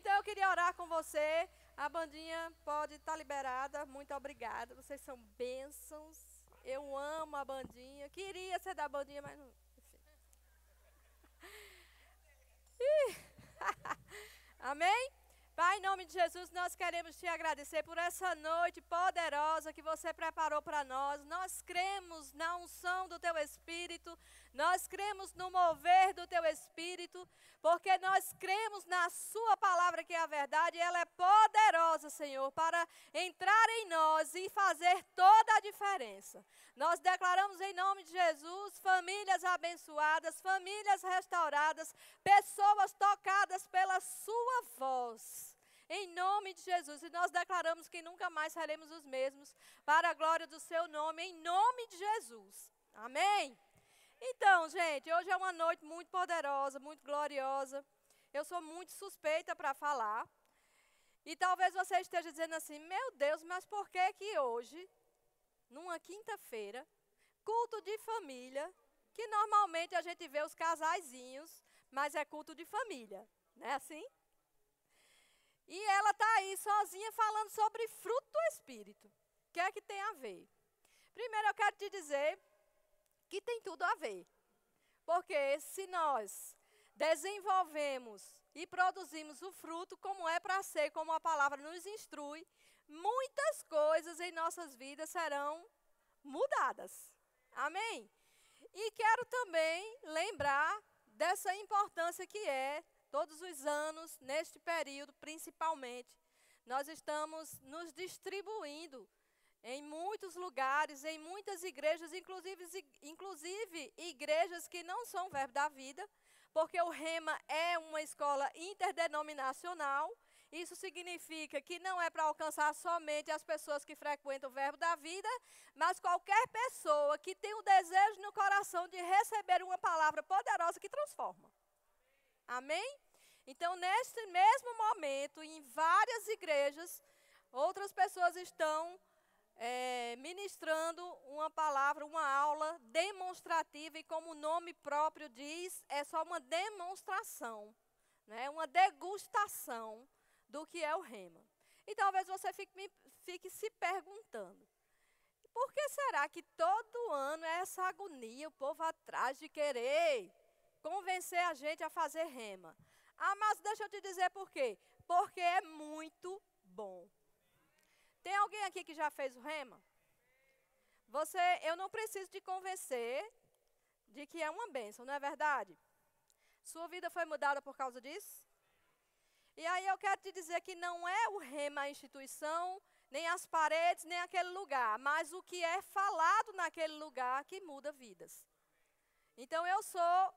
Então eu queria orar com você. A bandinha pode estar tá liberada. Muito obrigada. Vocês são bênçãos. Eu amo a bandinha. Queria ser da bandinha, mas não. Amém? Pai, em nome de Jesus, nós queremos te agradecer por essa noite poderosa que você preparou para nós. Nós cremos na unção do teu Espírito, nós cremos no mover do teu Espírito, porque nós cremos na Sua palavra que é a verdade, ela é poderosa, Senhor, para entrar em nós e fazer toda a diferença. Nós declaramos em nome de Jesus famílias abençoadas, famílias restauradas, pessoas tocadas pela Sua voz em nome de Jesus. E nós declaramos que nunca mais seremos os mesmos, para a glória do seu nome, em nome de Jesus. Amém? Então, gente, hoje é uma noite muito poderosa, muito gloriosa. Eu sou muito suspeita para falar. E talvez você esteja dizendo assim: meu Deus, mas por que que hoje, numa quinta-feira, culto de família, que normalmente a gente vê os casaizinhos, mas é culto de família, não é assim? E ela está aí sozinha falando sobre fruto do Espírito. O que é que tem a ver? Primeiro eu quero te dizer que tem tudo a ver. Porque se nós desenvolvemos e produzimos o fruto como é para ser, como a palavra nos instrui, muitas coisas em nossas vidas serão mudadas. Amém? E quero também lembrar dessa importância que é Todos os anos, neste período principalmente, nós estamos nos distribuindo em muitos lugares, em muitas igrejas, inclusive, inclusive igrejas que não são verbo da vida, porque o REMA é uma escola interdenominacional. Isso significa que não é para alcançar somente as pessoas que frequentam o verbo da vida, mas qualquer pessoa que tem o desejo no coração de receber uma palavra poderosa que transforma. Amém? Então, neste mesmo momento, em várias igrejas, outras pessoas estão é, ministrando uma palavra, uma aula demonstrativa, e como o nome próprio diz, é só uma demonstração, né, uma degustação do que é o rema. E talvez você fique, fique se perguntando, por que será que todo ano é essa agonia, o povo atrás de querer convencer a gente a fazer rema. Ah, mas deixa eu te dizer por quê. Porque é muito bom. Tem alguém aqui que já fez o rema? Você, eu não preciso te convencer de que é uma bênção, não é verdade? Sua vida foi mudada por causa disso? E aí eu quero te dizer que não é o rema a instituição, nem as paredes, nem aquele lugar, mas o que é falado naquele lugar que muda vidas. Então eu sou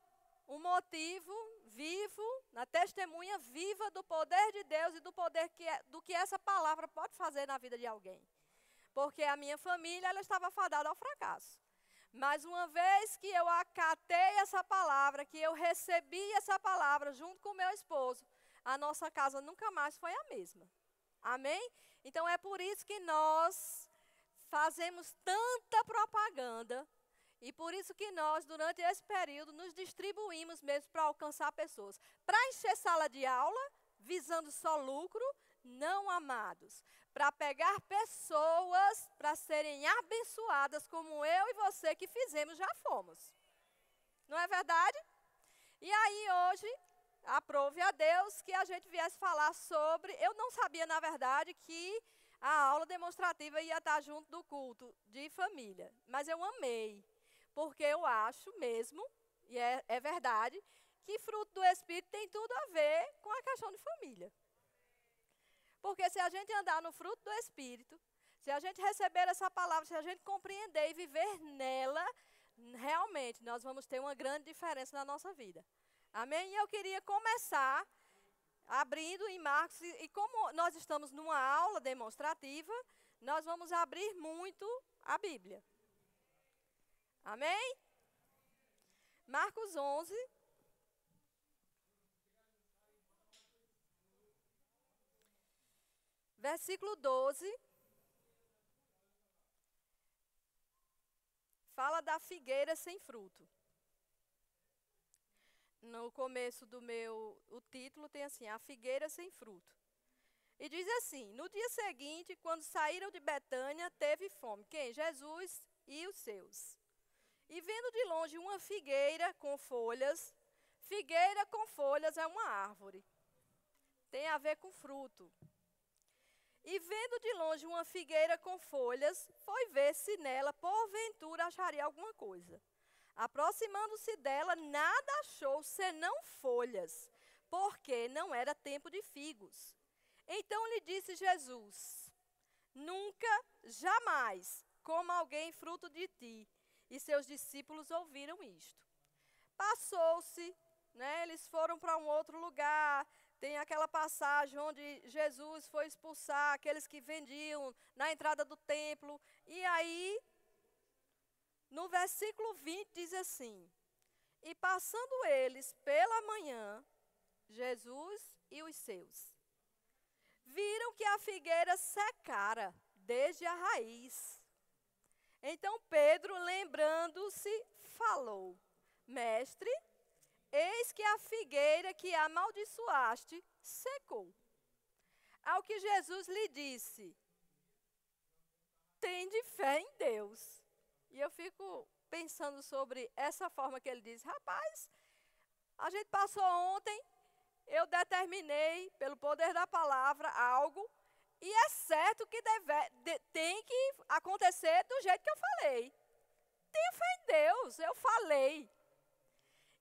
um motivo vivo, na testemunha viva do poder de Deus e do poder que é, do que essa palavra pode fazer na vida de alguém. Porque a minha família ela estava fadada ao fracasso. Mas uma vez que eu acatei essa palavra, que eu recebi essa palavra junto com meu esposo, a nossa casa nunca mais foi a mesma. Amém? Então é por isso que nós fazemos tanta propaganda e por isso que nós, durante esse período, nos distribuímos mesmo para alcançar pessoas. Para encher sala de aula, visando só lucro, não amados. Para pegar pessoas para serem abençoadas, como eu e você que fizemos, já fomos. Não é verdade? E aí hoje, aprove a Deus que a gente viesse falar sobre. Eu não sabia, na verdade, que a aula demonstrativa ia estar junto do culto de família. Mas eu amei porque eu acho mesmo, e é, é verdade, que fruto do Espírito tem tudo a ver com a questão de família. Porque se a gente andar no fruto do Espírito, se a gente receber essa palavra, se a gente compreender e viver nela, realmente nós vamos ter uma grande diferença na nossa vida. Amém? E eu queria começar abrindo em Marcos, e, e como nós estamos numa aula demonstrativa, nós vamos abrir muito a Bíblia. Amém? Marcos 11. Versículo 12. Fala da figueira sem fruto. no começo do meu, o título tem assim, a figueira sem fruto. E diz assim: No dia seguinte, quando saíram de Betânia, teve fome. Quem? Jesus e os seus. E vendo de longe uma figueira com folhas, figueira com folhas é uma árvore. Tem a ver com fruto. E vendo de longe uma figueira com folhas, foi ver se nela, porventura, acharia alguma coisa. Aproximando-se dela, nada achou senão folhas, porque não era tempo de figos. Então lhe disse Jesus: Nunca, jamais, coma alguém fruto de ti. E seus discípulos ouviram isto. Passou-se, né, eles foram para um outro lugar. Tem aquela passagem onde Jesus foi expulsar aqueles que vendiam na entrada do templo. E aí, no versículo 20, diz assim: E passando eles pela manhã, Jesus e os seus viram que a figueira secara desde a raiz. Então Pedro, lembrando-se, falou: Mestre, eis que a figueira que amaldiçoaste secou. Ao que Jesus lhe disse: Tende fé em Deus. E eu fico pensando sobre essa forma que ele diz: Rapaz, a gente passou ontem eu determinei, pelo poder da palavra, algo, e é certo que deve, de, tem que acontecer do jeito que eu falei. Tenha fé em Deus, eu falei.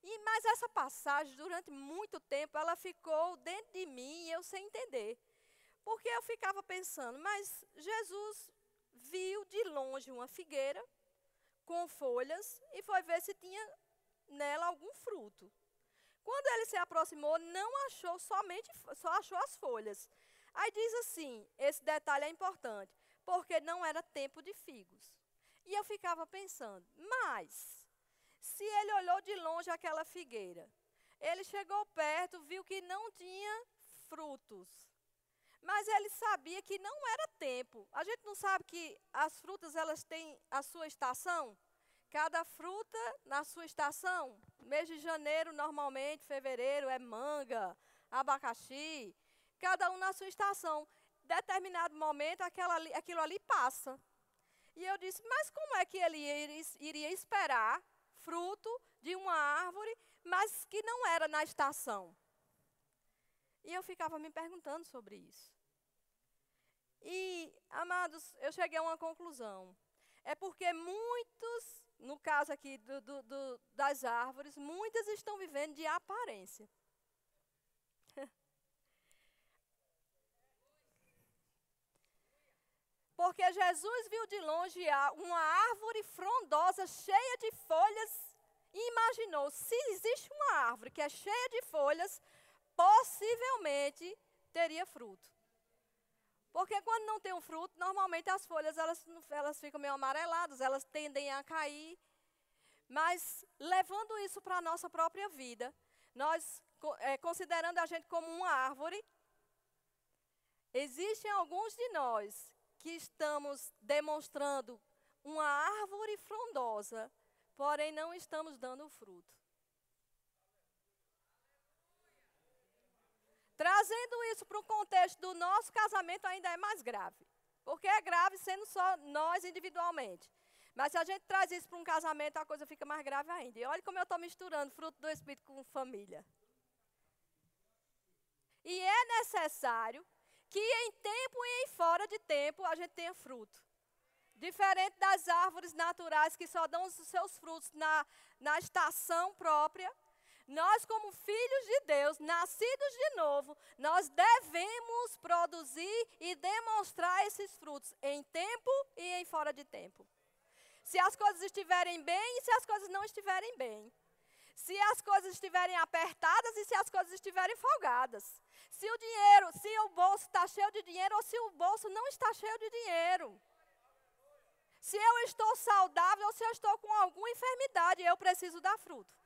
E, mas essa passagem, durante muito tempo, ela ficou dentro de mim e eu sem entender. Porque eu ficava pensando, mas Jesus viu de longe uma figueira com folhas e foi ver se tinha nela algum fruto. Quando ele se aproximou, não achou somente, só achou as folhas. Aí diz assim: esse detalhe é importante, porque não era tempo de figos. E eu ficava pensando, mas, se ele olhou de longe aquela figueira, ele chegou perto, viu que não tinha frutos. Mas ele sabia que não era tempo. A gente não sabe que as frutas elas têm a sua estação? Cada fruta na sua estação. Mês de janeiro, normalmente, fevereiro, é manga, abacaxi. Cada um na sua estação. Determinado momento, aquela, aquilo ali passa. E eu disse, mas como é que ele iria esperar fruto de uma árvore, mas que não era na estação? E eu ficava me perguntando sobre isso. E, amados, eu cheguei a uma conclusão. É porque muitos no caso aqui do, do, do, das árvores, muitas estão vivendo de aparência. Porque Jesus viu de longe uma árvore frondosa, cheia de folhas, e imaginou: se existe uma árvore que é cheia de folhas, possivelmente teria fruto. Porque quando não tem um fruto, normalmente as folhas elas, elas ficam meio amareladas, elas tendem a cair. Mas levando isso para a nossa própria vida, nós, é, considerando a gente como uma árvore, existem alguns de nós que estamos demonstrando uma árvore frondosa, porém não estamos dando fruto. Trazendo isso para o contexto do nosso casamento ainda é mais grave. Porque é grave sendo só nós individualmente. Mas se a gente traz isso para um casamento, a coisa fica mais grave ainda. E olha como eu estou misturando fruto do Espírito com família. E é necessário que em tempo e em fora de tempo a gente tenha fruto. Diferente das árvores naturais que só dão os seus frutos na, na estação própria, nós, como filhos de Deus, nascidos de novo, nós devemos produzir e demonstrar esses frutos em tempo e em fora de tempo. Se as coisas estiverem bem e se as coisas não estiverem bem. Se as coisas estiverem apertadas e se as coisas estiverem folgadas. Se o dinheiro, se o bolso está cheio de dinheiro ou se o bolso não está cheio de dinheiro. Se eu estou saudável ou se eu estou com alguma enfermidade, eu preciso dar fruto.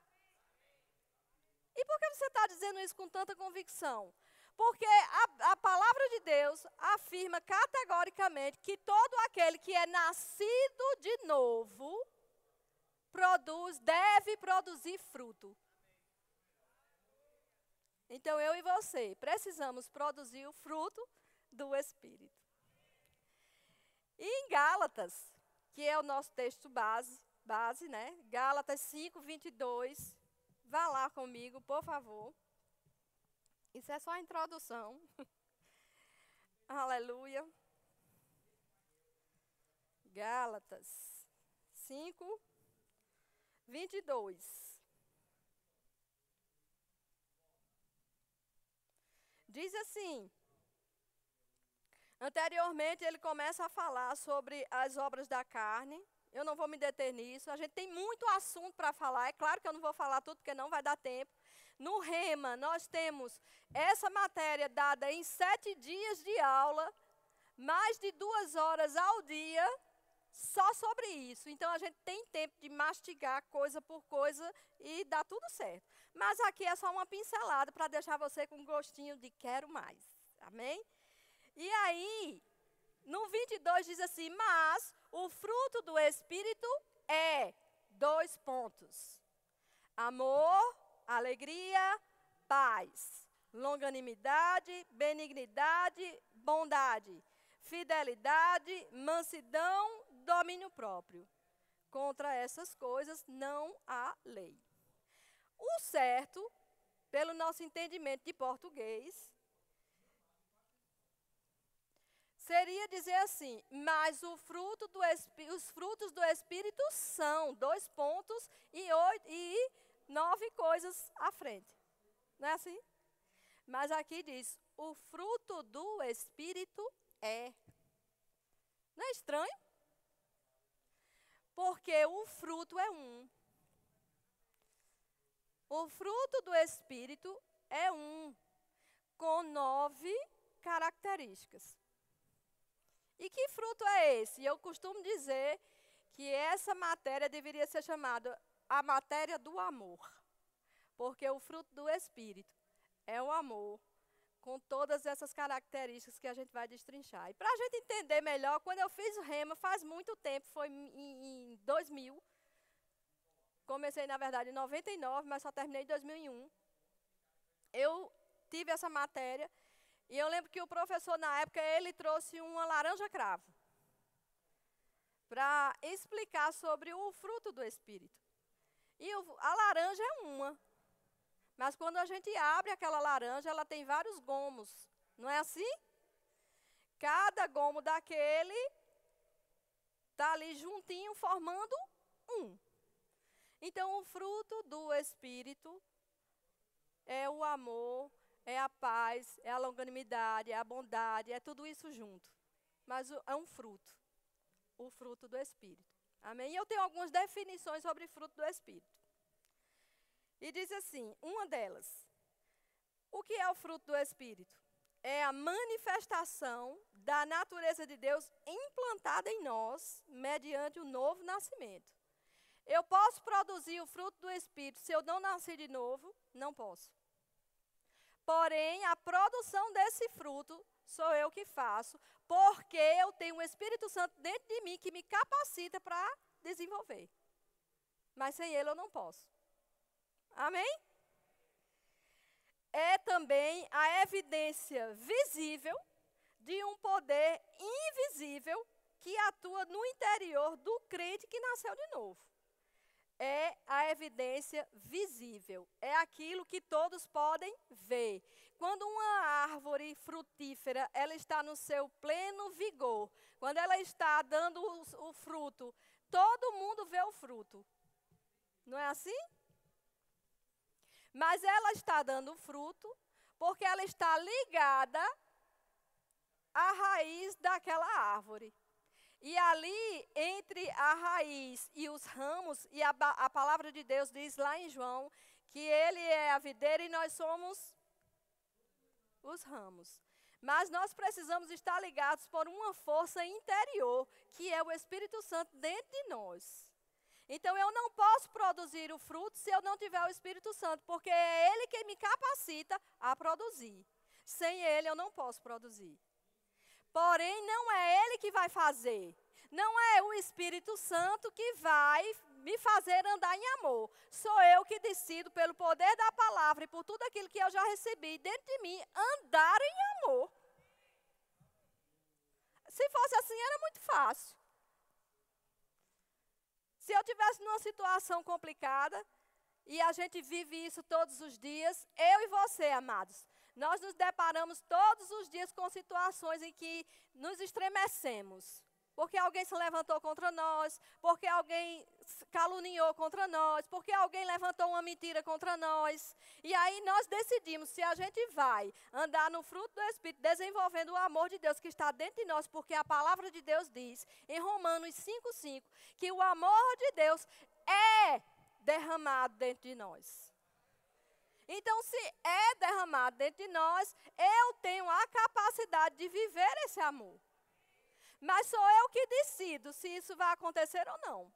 E por que você está dizendo isso com tanta convicção? Porque a, a, palavra de Deus afirma categoricamente que todo aquele que é nascido de novo produz, deve produzir fruto. Então eu e você precisamos produzir o fruto do Espírito. E em Gálatas, que é o nosso texto base, base, né? Gálatas 5, 22. Vá lá comigo, por favor. Isso é só a introdução. Aleluia. Gálatas 5, 22. Diz assim: Anteriormente, ele começa a falar sobre as obras da carne. Eu não vou me deter nisso. A gente tem muito assunto para falar. É claro que eu não vou falar tudo, porque não vai dar tempo. No Rema, nós temos essa matéria dada em sete dias de aula, mais de duas horas ao dia, só sobre isso. Então, a gente tem tempo de mastigar coisa por coisa e dá tudo certo. Mas aqui é só uma pincelada para deixar você com um gostinho de quero mais. Amém? E aí, no 22 diz assim: Mas o fruto do Espírito é dois pontos: amor, alegria, paz, longanimidade, benignidade, bondade, fidelidade, mansidão, domínio próprio. Contra essas coisas não há lei. O certo, pelo nosso entendimento de português, seria dizer assim, mas fruto do os frutos do Espírito são dois pontos e, oito, e nove coisas à frente. Não é assim? Mas aqui diz, o fruto do Espírito é. Não é estranho? Porque o fruto é um. O fruto do Espírito é um, com nove características. E que fruto é esse? Eu costumo dizer que essa matéria deveria ser chamada a matéria do amor. Porque o fruto do Espírito é o amor, com todas essas características que a gente vai destrinchar. E para a gente entender melhor, quando eu fiz o rema, faz muito tempo, foi em, em 2000. Comecei, na verdade, em 99, mas só terminei em 2001. Eu tive essa matéria e eu lembro que o professor, na época, ele trouxe uma laranja cravo para explicar sobre o fruto do Espírito. E o, a laranja é uma. Mas quando a gente abre aquela laranja, ela tem vários gomos. Não é assim? Cada gomo daquele está ali juntinho, formando um. Então, o fruto do Espírito é o amor, é a paz, é a longanimidade, é a bondade, é tudo isso junto. Mas é um fruto, o fruto do Espírito. Amém? Eu tenho algumas definições sobre fruto do Espírito. E diz assim: uma delas, o que é o fruto do Espírito? É a manifestação da natureza de Deus implantada em nós mediante o novo nascimento. Eu posso produzir o fruto do Espírito se eu não nascer de novo? Não posso. Porém, a produção desse fruto sou eu que faço, porque eu tenho o Espírito Santo dentro de mim que me capacita para desenvolver. Mas sem ele eu não posso. Amém? É também a evidência visível de um poder invisível que atua no interior do crente que nasceu de novo é a evidência visível, é aquilo que todos podem ver. Quando uma árvore frutífera, ela está no seu pleno vigor, quando ela está dando o, o fruto, todo mundo vê o fruto. Não é assim? Mas ela está dando fruto porque ela está ligada à raiz daquela árvore. E ali, entre a raiz e os ramos, e a, a palavra de Deus diz lá em João, que ele é a videira e nós somos os ramos. Mas nós precisamos estar ligados por uma força interior, que é o Espírito Santo dentro de nós. Então eu não posso produzir o fruto se eu não tiver o Espírito Santo, porque é Ele que me capacita a produzir. Sem Ele eu não posso produzir. Porém, não é ele que vai fazer. Não é o Espírito Santo que vai me fazer andar em amor. Sou eu que decido, pelo poder da palavra e por tudo aquilo que eu já recebi dentro de mim, andar em amor. Se fosse assim, era muito fácil. Se eu tivesse numa situação complicada, e a gente vive isso todos os dias, eu e você, amados, nós nos deparamos todos os dias com situações em que nos estremecemos. Porque alguém se levantou contra nós, porque alguém caluniou contra nós, porque alguém levantou uma mentira contra nós. E aí nós decidimos se a gente vai andar no fruto do Espírito, desenvolvendo o amor de Deus que está dentro de nós, porque a palavra de Deus diz em Romanos 5,5 que o amor de Deus é derramado dentro de nós. Então, se é derramado dentro de nós, eu tenho a capacidade de viver esse amor. Mas sou eu que decido se isso vai acontecer ou não.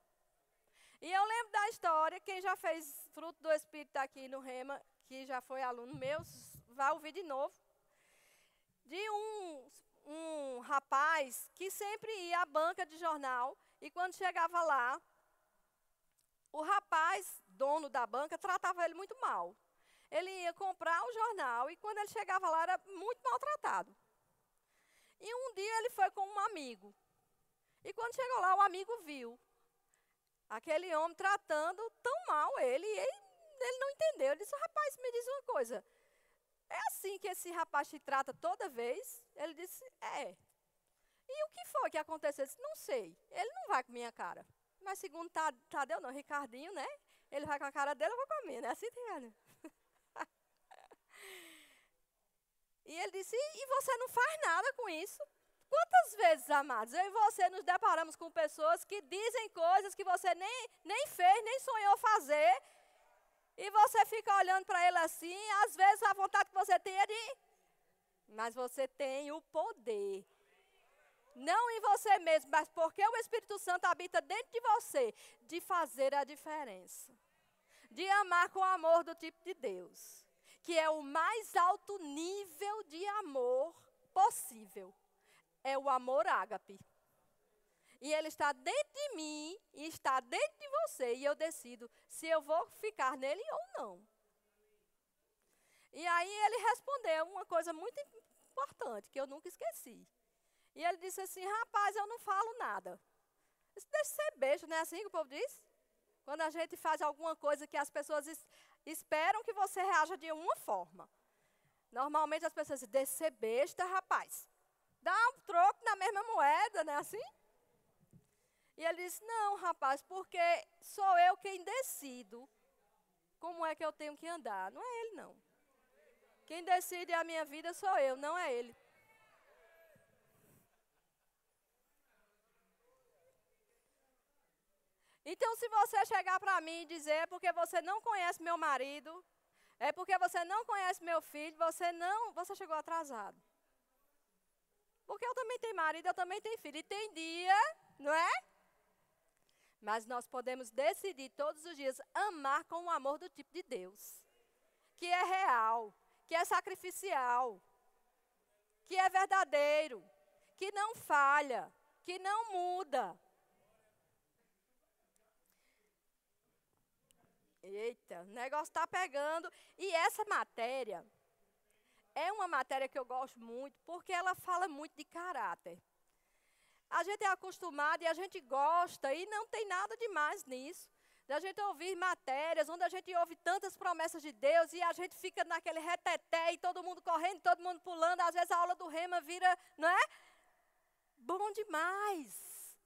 E eu lembro da história, quem já fez fruto do Espírito aqui no Rema, que já foi aluno meu, vai ouvir de novo. De um, um rapaz que sempre ia à banca de jornal e quando chegava lá, o rapaz, dono da banca, tratava ele muito mal. Ele ia comprar o jornal e quando ele chegava lá era muito maltratado. E um dia ele foi com um amigo. E quando chegou lá, o amigo viu aquele homem tratando tão mal ele. E ele, ele não entendeu. Ele disse: Rapaz, me diz uma coisa. É assim que esse rapaz te trata toda vez? Ele disse: É. E o que foi que aconteceu? Eu disse: Não sei. Ele não vai com minha cara. Mas segundo Tadeu, não, Ricardinho, né? Ele vai com a cara dele, eu vou com a minha, né? Assim tem, né? E ele disse: e você não faz nada com isso? Quantas vezes, amados, eu e você nos deparamos com pessoas que dizem coisas que você nem, nem fez, nem sonhou fazer, e você fica olhando para ele assim, às vezes a vontade que você tem é de. Mas você tem o poder. Não em você mesmo, mas porque o Espírito Santo habita dentro de você, de fazer a diferença. De amar com o amor do tipo de Deus que é o mais alto nível de amor possível. É o amor ágape. E ele está dentro de mim e está dentro de você. E eu decido se eu vou ficar nele ou não. E aí ele respondeu uma coisa muito importante, que eu nunca esqueci. E ele disse assim: Rapaz, eu não falo nada. Isso deixa ser beijo, não é assim que o povo diz? Quando a gente faz alguma coisa que as pessoas esperam que você reaja de uma forma. Normalmente as pessoas dizem, descer besta, rapaz. Dá um troco na mesma moeda, não é assim? E ele disse, não, rapaz, porque sou eu quem decido como é que eu tenho que andar. Não é ele, não. Quem decide a minha vida sou eu, não é ele. Então, se você chegar para mim e dizer é porque você não conhece meu marido, é porque você não conhece meu filho, você não, você chegou atrasado. Porque eu também tenho marido, eu também tenho filho. E tem dia, não é? Mas nós podemos decidir todos os dias amar com o amor do tipo de Deus. Que é real, que é sacrificial, que é verdadeiro, que não falha, que não muda. Eita, o negócio está pegando. E essa matéria é uma matéria que eu gosto muito, porque ela fala muito de caráter. A gente é acostumado e a gente gosta, e não tem nada demais nisso. Da gente ouvir matérias onde a gente ouve tantas promessas de Deus e a gente fica naquele reteté e todo mundo correndo, todo mundo pulando. Às vezes a aula do rema vira, não é? Bom demais.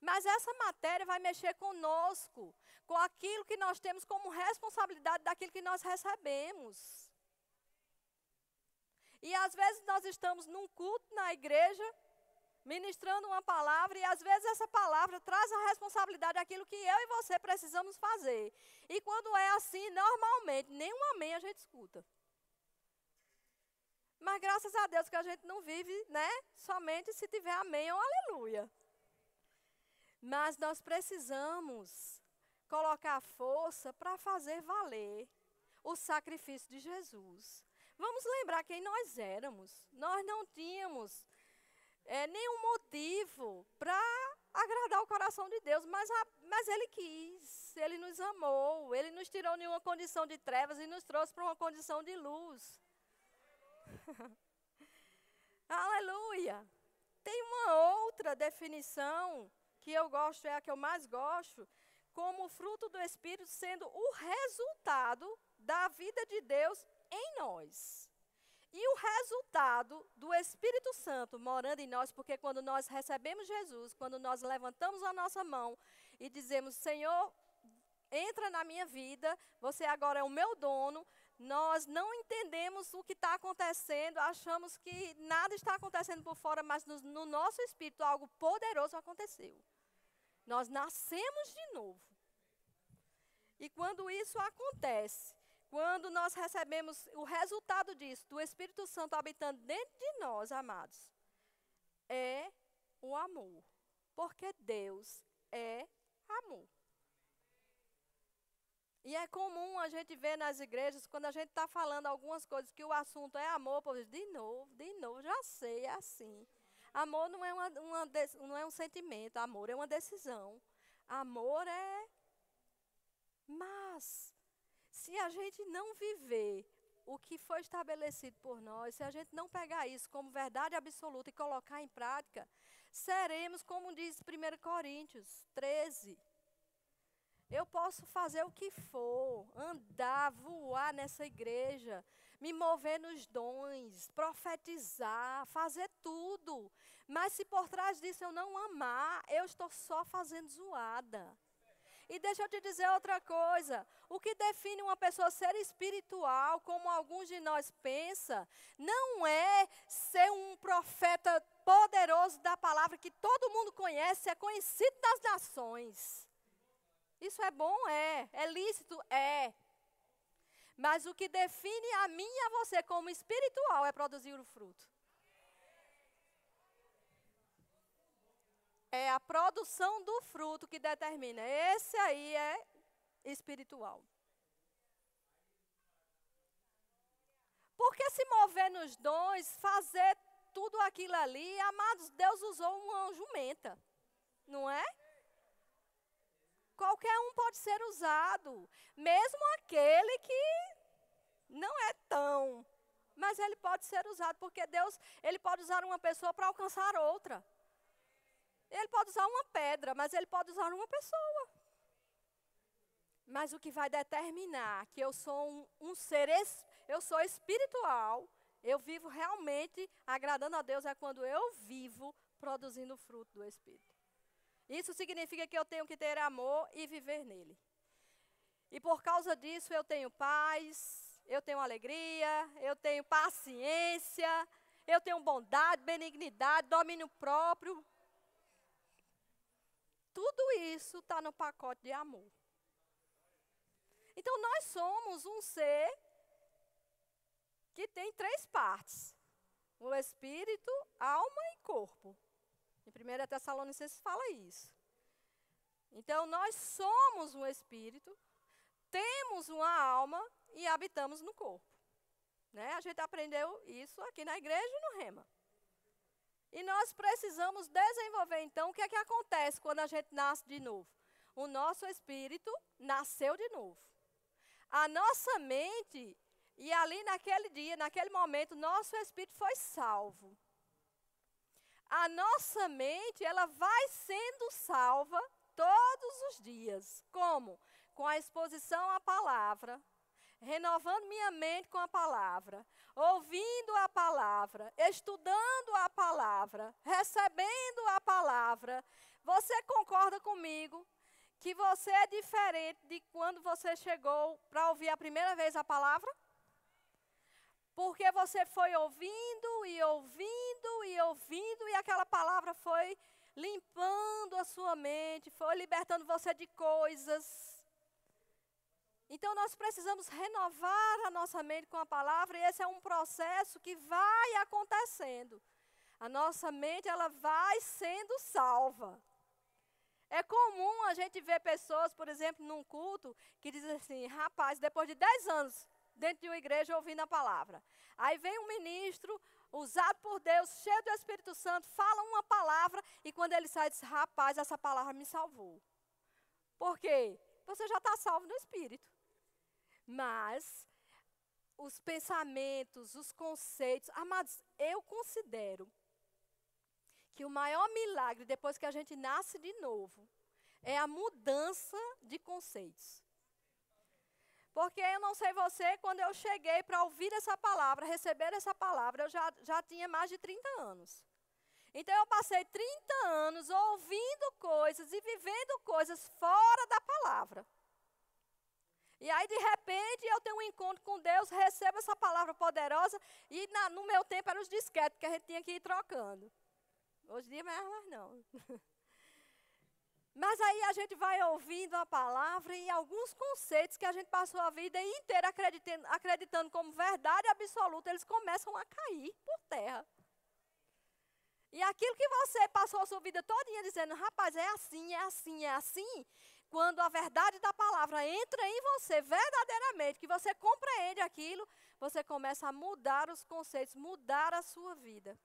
Mas essa matéria vai mexer conosco com aquilo que nós temos como responsabilidade daquilo que nós recebemos. E às vezes nós estamos num culto na igreja, ministrando uma palavra, e às vezes essa palavra traz a responsabilidade daquilo que eu e você precisamos fazer. E quando é assim, normalmente, nenhum amém a gente escuta. Mas graças a Deus que a gente não vive, né? Somente se tiver amém ou aleluia. Mas nós precisamos colocar força para fazer valer o sacrifício de Jesus. Vamos lembrar quem nós éramos. Nós não tínhamos é, nenhum motivo para agradar o coração de Deus, mas, a, mas Ele quis, Ele nos amou, Ele nos tirou de uma condição de trevas e nos trouxe para uma condição de luz. Aleluia! Tem uma outra definição que eu gosto, é a que eu mais gosto, como o fruto do Espírito sendo o resultado da vida de Deus em nós. E o resultado do Espírito Santo morando em nós, porque quando nós recebemos Jesus, quando nós levantamos a nossa mão e dizemos: Senhor, entra na minha vida, você agora é o meu dono, nós não entendemos o que está acontecendo, achamos que nada está acontecendo por fora, mas no, no nosso espírito algo poderoso aconteceu. Nós nascemos de novo. E quando isso acontece, quando nós recebemos o resultado disso, do Espírito Santo habitando dentro de nós, amados, é o amor. Porque Deus é amor. E é comum a gente ver nas igrejas, quando a gente está falando algumas coisas, que o assunto é amor, povo de novo, de novo, já sei, é assim. Amor não é, uma, uma, não é um sentimento, amor é uma decisão. Amor é. Mas se a gente não viver o que foi estabelecido por nós, se a gente não pegar isso como verdade absoluta e colocar em prática, seremos, como diz 1 Coríntios 13. Eu posso fazer o que for, andar, voar nessa igreja, me mover nos dons, profetizar, fazer tudo. Mas se por trás disso eu não amar, eu estou só fazendo zoada. E deixa eu te dizer outra coisa. O que define uma pessoa ser espiritual, como alguns de nós pensam, não é ser um profeta poderoso da palavra que todo mundo conhece, é conhecido das nações. Isso é bom? É. É lícito? É. Mas o que define a mim e a você como espiritual é produzir o fruto. É a produção do fruto que determina. Esse aí é espiritual. Porque se mover nos dons, fazer tudo aquilo ali, amados, Deus usou uma jumenta, não é? Qualquer um pode ser usado, mesmo aquele que não é tão, mas ele pode ser usado porque Deus, ele pode usar uma pessoa para alcançar outra. Ele pode usar uma pedra, mas ele pode usar uma pessoa. Mas o que vai determinar que eu sou um, um ser, es, eu sou espiritual, eu vivo realmente agradando a Deus é quando eu vivo produzindo fruto do Espírito. Isso significa que eu tenho que ter amor e viver nele. E por causa disso eu tenho paz, eu tenho alegria, eu tenho paciência, eu tenho bondade, benignidade, domínio próprio, tudo isso está no pacote de amor. Então, nós somos um ser que tem três partes: o espírito, alma e corpo. Em 1 Tessalonicenses fala isso. Então, nós somos um espírito, temos uma alma e habitamos no corpo. Né? A gente aprendeu isso aqui na igreja e no Rema. E nós precisamos desenvolver, então, o que é que acontece quando a gente nasce de novo? O nosso espírito nasceu de novo. A nossa mente, e ali naquele dia, naquele momento, nosso espírito foi salvo. A nossa mente, ela vai sendo salva todos os dias. Como? Com a exposição à palavra, renovando minha mente com a palavra, ouvindo a palavra, estudando a palavra, recebendo a palavra. Você concorda comigo que você é diferente de quando você chegou para ouvir a primeira vez a palavra? Porque você foi ouvindo e ouvindo e ouvindo, e aquela palavra foi limpando a sua mente, foi libertando você de coisas então nós precisamos renovar a nossa mente com a palavra e esse é um processo que vai acontecendo. A nossa mente ela vai sendo salva. É comum a gente ver pessoas, por exemplo, num culto, que dizem assim: rapaz, depois de 10 anos dentro de uma igreja ouvindo a palavra. Aí vem um ministro, usado por Deus, cheio do Espírito Santo, fala uma palavra e quando ele sai, diz: Rapaz, essa palavra me salvou. Por quê? Você já está salvo no Espírito. Mas os pensamentos, os conceitos, amados, eu considero que o maior milagre depois que a gente nasce de novo é a mudança de conceitos. Porque eu não sei você, quando eu cheguei para ouvir essa palavra, receber essa palavra, eu já, já tinha mais de 30 anos. Então eu passei 30 anos ouvindo coisas e vivendo coisas fora da palavra. E aí, de repente, eu tenho um encontro com Deus, recebo essa palavra poderosa, e na, no meu tempo eram os disquetes que a gente tinha que ir trocando. Hoje em dia, mais não. Mas aí a gente vai ouvindo a palavra e alguns conceitos que a gente passou a vida inteira acreditando, acreditando como verdade absoluta, eles começam a cair por terra. E aquilo que você passou a sua vida todinha dizendo, rapaz, é assim, é assim, é assim, quando a verdade da palavra entra em você verdadeiramente, que você compreende aquilo, você começa a mudar os conceitos, mudar a sua vida.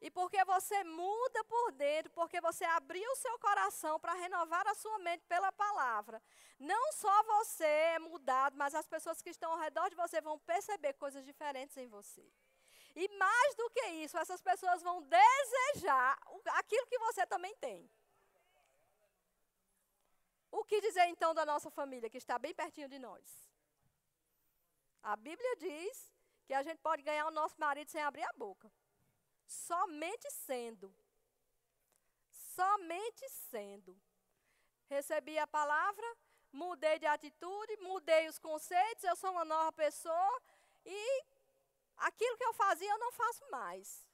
E porque você muda por dentro, porque você abriu o seu coração para renovar a sua mente pela palavra, não só você é mudado, mas as pessoas que estão ao redor de você vão perceber coisas diferentes em você. E mais do que isso, essas pessoas vão desejar aquilo que você também tem. O que dizer então da nossa família, que está bem pertinho de nós? A Bíblia diz que a gente pode ganhar o nosso marido sem abrir a boca. Somente sendo. Somente sendo. Recebi a palavra, mudei de atitude, mudei os conceitos, eu sou uma nova pessoa e aquilo que eu fazia eu não faço mais.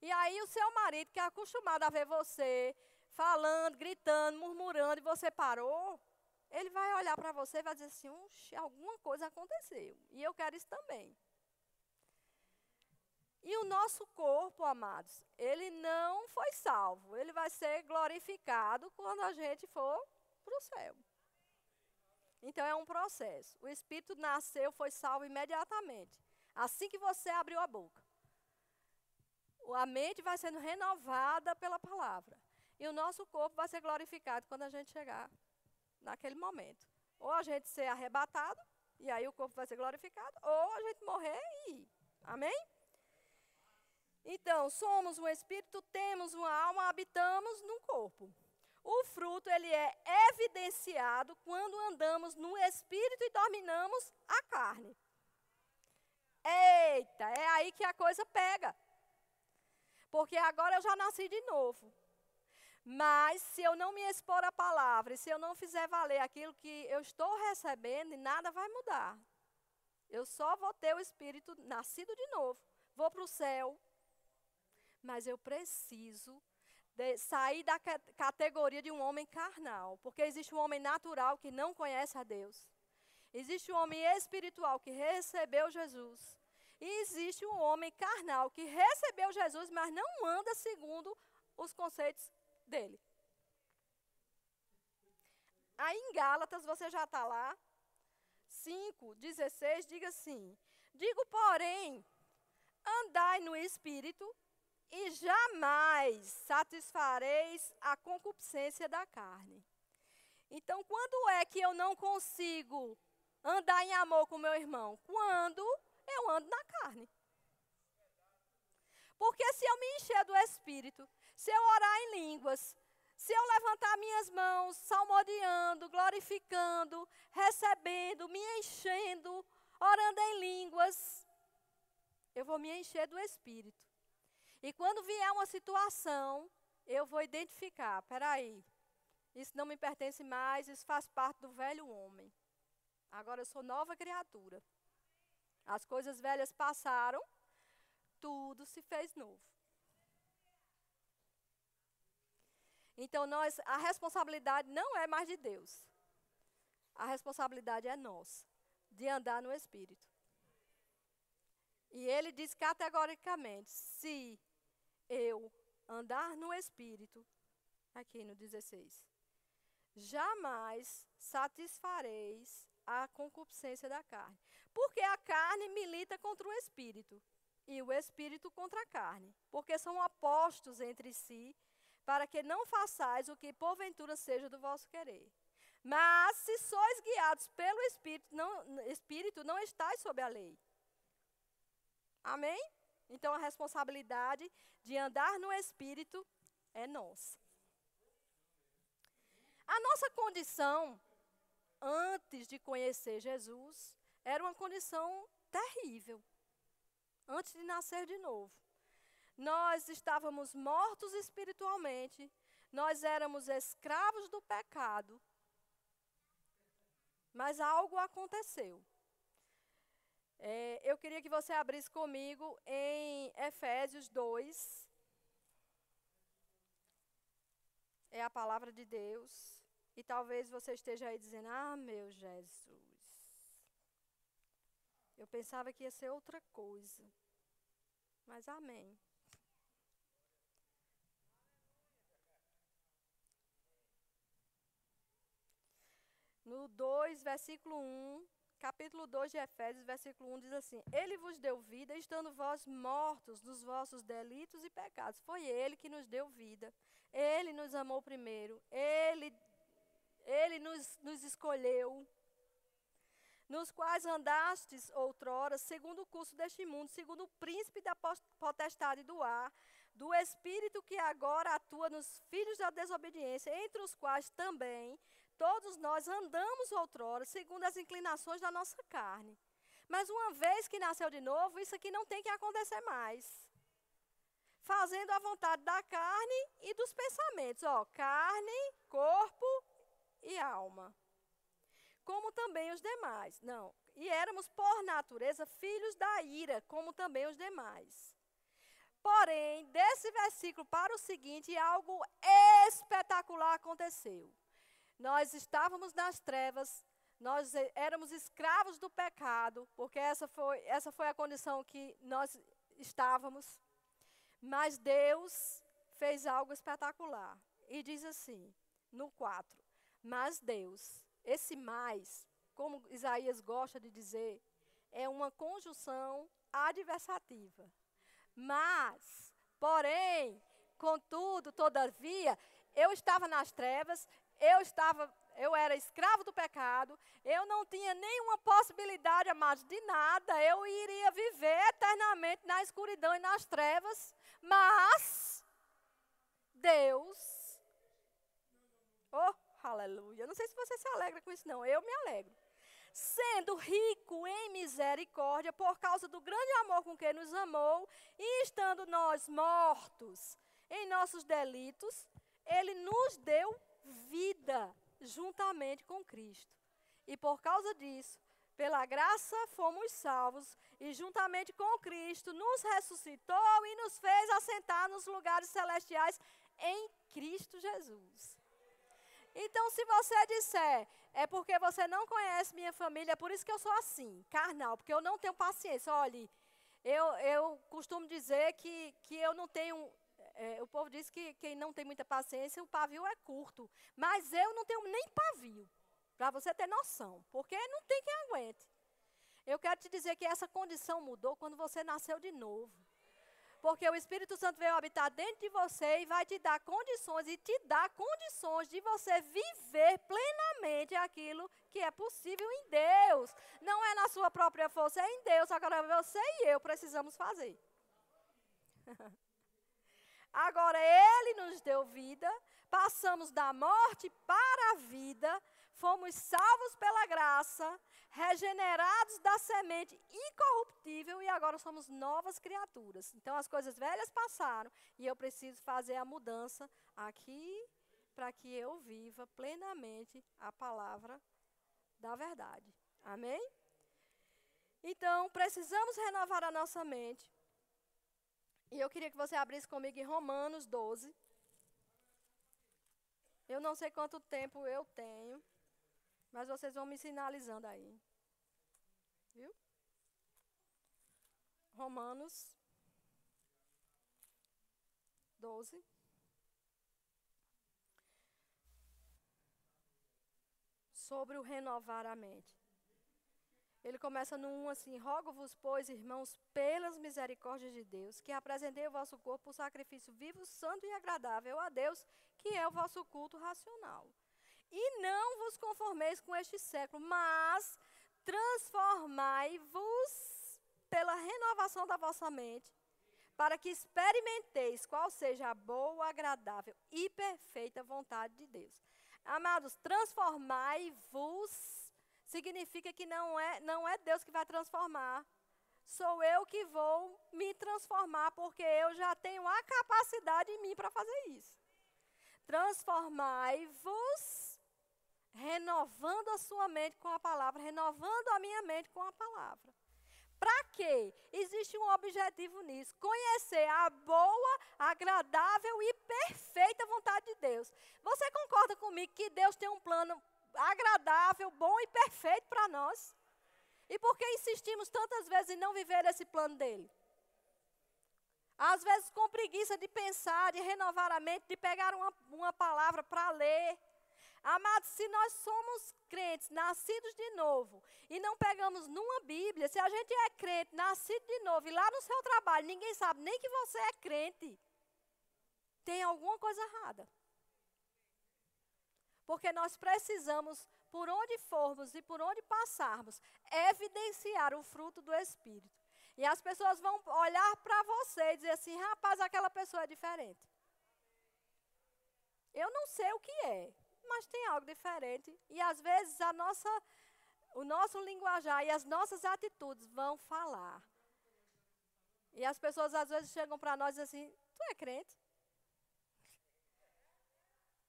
E aí o seu marido, que é acostumado a ver você falando, gritando, murmurando, e você parou, ele vai olhar para você e vai dizer assim, alguma coisa aconteceu. E eu quero isso também. E o nosso corpo, amados, ele não foi salvo. Ele vai ser glorificado quando a gente for para o céu. Então é um processo. O espírito nasceu, foi salvo imediatamente. Assim que você abriu a boca. A mente vai sendo renovada pela palavra. E o nosso corpo vai ser glorificado quando a gente chegar naquele momento. Ou a gente ser arrebatado, e aí o corpo vai ser glorificado, ou a gente morrer e ir. Amém? Então, somos um espírito, temos uma alma, habitamos num corpo. O fruto, ele é evidenciado quando andamos no espírito e dominamos a carne. Eita, é aí que a coisa pega. Porque agora eu já nasci de novo. Mas se eu não me expor à palavra, e se eu não fizer valer aquilo que eu estou recebendo, nada vai mudar. Eu só vou ter o espírito nascido de novo. Vou para o céu. Mas eu preciso sair da categoria de um homem carnal. Porque existe um homem natural que não conhece a Deus. Existe um homem espiritual que recebeu Jesus. E existe um homem carnal que recebeu Jesus, mas não anda segundo os conceitos dele. Aí em Gálatas, você já está lá, 5, 16, diga assim: Digo, porém, andai no espírito e jamais satisfareis a concupiscência da carne. Então, quando é que eu não consigo andar em amor com meu irmão? Quando eu ando na carne. Porque se eu me encher do espírito, se eu orar em línguas, se eu levantar minhas mãos, salmodiando, glorificando, recebendo, me enchendo, orando em línguas, eu vou me encher do Espírito. E quando vier uma situação, eu vou identificar: peraí, isso não me pertence mais, isso faz parte do velho homem. Agora eu sou nova criatura. As coisas velhas passaram, tudo se fez novo. Então, nós, a responsabilidade não é mais de Deus. A responsabilidade é nossa, de andar no Espírito. E ele diz categoricamente: se eu andar no Espírito, aqui no 16, jamais satisfareis a concupiscência da carne. Porque a carne milita contra o espírito e o espírito contra a carne, porque são opostos entre si, para que não façais o que porventura seja do vosso querer. Mas se sois guiados pelo espírito, não, espírito, não estáis sob a lei. Amém? Então a responsabilidade de andar no espírito é nossa. A nossa condição antes de conhecer Jesus era uma condição terrível. Antes de nascer de novo. Nós estávamos mortos espiritualmente, nós éramos escravos do pecado. Mas algo aconteceu. É, eu queria que você abrisse comigo em Efésios 2. É a palavra de Deus. E talvez você esteja aí dizendo: Ah, meu Jesus. Eu pensava que ia ser outra coisa. Mas amém. No 2, versículo 1, capítulo 2 de Efésios, versículo 1 diz assim: Ele vos deu vida, estando vós mortos dos vossos delitos e pecados. Foi Ele que nos deu vida. Ele nos amou primeiro. Ele ele nos, nos escolheu, nos quais andastes outrora, segundo o curso deste mundo, segundo o príncipe da potestade do ar, do espírito que agora atua nos filhos da desobediência, entre os quais também todos nós andamos outrora, segundo as inclinações da nossa carne. Mas uma vez que nasceu de novo, isso aqui não tem que acontecer mais. Fazendo a vontade da carne e dos pensamentos. Ó, carne, corpo e alma, como também os demais. Não, e éramos por natureza filhos da ira, como também os demais. Porém, desse versículo para o seguinte, algo espetacular aconteceu. Nós estávamos nas trevas, nós éramos escravos do pecado, porque essa foi, essa foi a condição que nós estávamos. Mas Deus fez algo espetacular. E diz assim, no 4: mas Deus, esse mais, como Isaías gosta de dizer, é uma conjunção adversativa. Mas, porém, contudo, todavia, eu estava nas trevas, eu estava, eu era escravo do pecado, eu não tinha nenhuma possibilidade, amados, de nada, eu iria viver eternamente na escuridão e nas trevas, mas Deus, oh, Aleluia. Não sei se você se alegra com isso, não. Eu me alegro. Sendo rico em misericórdia, por causa do grande amor com que nos amou, e estando nós mortos em nossos delitos, ele nos deu vida juntamente com Cristo. E por causa disso, pela graça fomos salvos, e juntamente com Cristo nos ressuscitou e nos fez assentar nos lugares celestiais em Cristo Jesus. Então, se você disser, é porque você não conhece minha família, é por isso que eu sou assim, carnal, porque eu não tenho paciência. Olhe, eu, eu costumo dizer que, que eu não tenho. É, o povo diz que quem não tem muita paciência, o pavio é curto. Mas eu não tenho nem pavio, para você ter noção, porque não tem quem aguente. Eu quero te dizer que essa condição mudou quando você nasceu de novo. Porque o Espírito Santo veio habitar dentro de você e vai te dar condições e te dar condições de você viver plenamente aquilo que é possível em Deus. Não é na sua própria força, é em Deus. Agora você e eu precisamos fazer. Agora Ele nos deu vida, passamos da morte para a vida, fomos salvos pela graça, regenerados da semente incorruptível e agora somos novas criaturas. Então as coisas velhas passaram e eu preciso fazer a mudança aqui para que eu viva plenamente a palavra da verdade. Amém? Então, precisamos renovar a nossa mente. E eu queria que você abrisse comigo em Romanos 12. Eu não sei quanto tempo eu tenho. Mas vocês vão me sinalizando aí. Viu? Romanos 12. Sobre o renovar a mente. Ele começa 1 assim: Rogo-vos, pois, irmãos, pelas misericórdias de Deus, que apresentei o vosso corpo por sacrifício vivo, santo e agradável a Deus, que é o vosso culto racional. E não vos conformeis com este século, mas transformai-vos pela renovação da vossa mente, para que experimenteis qual seja a boa, agradável e perfeita vontade de Deus. Amados, transformai-vos significa que não é, não é Deus que vai transformar. Sou eu que vou me transformar, porque eu já tenho a capacidade em mim para fazer isso. Transformai-vos, renovando a sua mente com a palavra, renovando a minha mente com a palavra. Para quê? Existe um objetivo nisso: conhecer a boa, agradável e perfeita vontade de Deus. Você concorda comigo que Deus tem um plano agradável, bom e perfeito para nós. E por que insistimos tantas vezes em não viver esse plano dele? Às vezes com preguiça de pensar, de renovar a mente, de pegar uma, uma palavra para ler. Amados, se nós somos crentes, nascidos de novo, e não pegamos numa Bíblia, se a gente é crente, nascido de novo, e lá no seu trabalho ninguém sabe nem que você é crente, tem alguma coisa errada. Porque nós precisamos, por onde formos e por onde passarmos, evidenciar o fruto do Espírito. E as pessoas vão olhar para você e dizer assim: rapaz, aquela pessoa é diferente. Eu não sei o que é, mas tem algo diferente. E às vezes a nossa, o nosso linguajar e as nossas atitudes vão falar. E as pessoas às vezes chegam para nós e dizem assim: Tu é crente?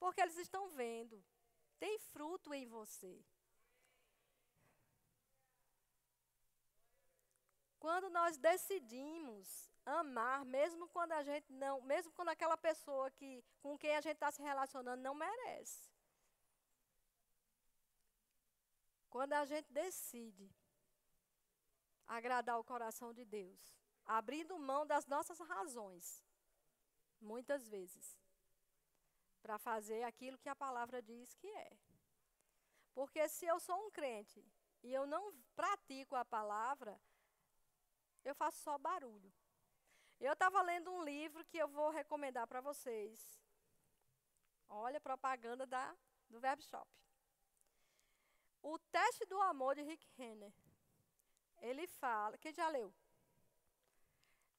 Porque eles estão vendo. Tem fruto em você. Quando nós decidimos amar, mesmo quando a gente não, mesmo quando aquela pessoa que, com quem a gente está se relacionando não merece. Quando a gente decide agradar o coração de Deus, abrindo mão das nossas razões, muitas vezes, para fazer aquilo que a palavra diz que é. Porque se eu sou um crente e eu não pratico a palavra, eu faço só barulho. Eu estava lendo um livro que eu vou recomendar para vocês. Olha propaganda da, do Web Shop. O teste do amor de Rick Renner. Ele fala, quem já leu?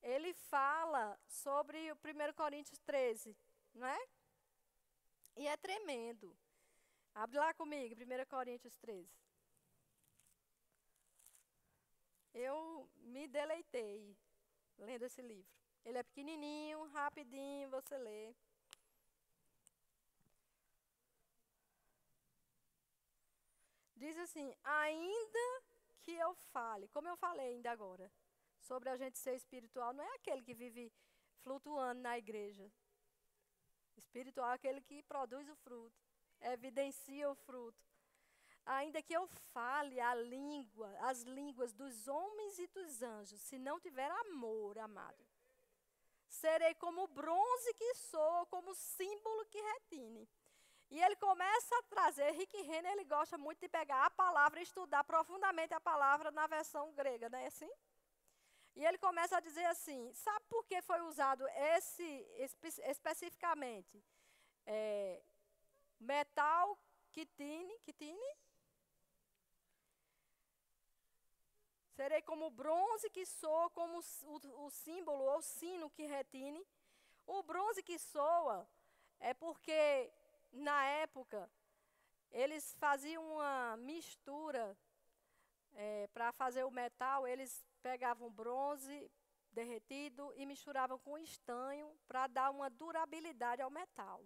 Ele fala sobre o 1 Coríntios 13, não é? E é tremendo. Abre lá comigo, 1 Coríntios 13. Eu me deleitei lendo esse livro. Ele é pequenininho, rapidinho, você lê. Diz assim: ainda que eu fale, como eu falei ainda agora, sobre a gente ser espiritual, não é aquele que vive flutuando na igreja. Espiritual é aquele que produz o fruto, evidencia o fruto. Ainda que eu fale a língua, as línguas dos homens e dos anjos, se não tiver amor, amado, serei como bronze que sou, como símbolo que retine. E ele começa a trazer, Rick Renner, ele gosta muito de pegar a palavra e estudar profundamente a palavra na versão grega, não é assim? E ele começa a dizer assim: sabe por que foi usado esse espe especificamente? É, metal quitine, quitine? Serei como bronze que soa, como o, o símbolo ou sino que retine. O bronze que soa é porque, na época, eles faziam uma mistura é, para fazer o metal, eles pegavam bronze derretido e misturavam com estanho para dar uma durabilidade ao metal.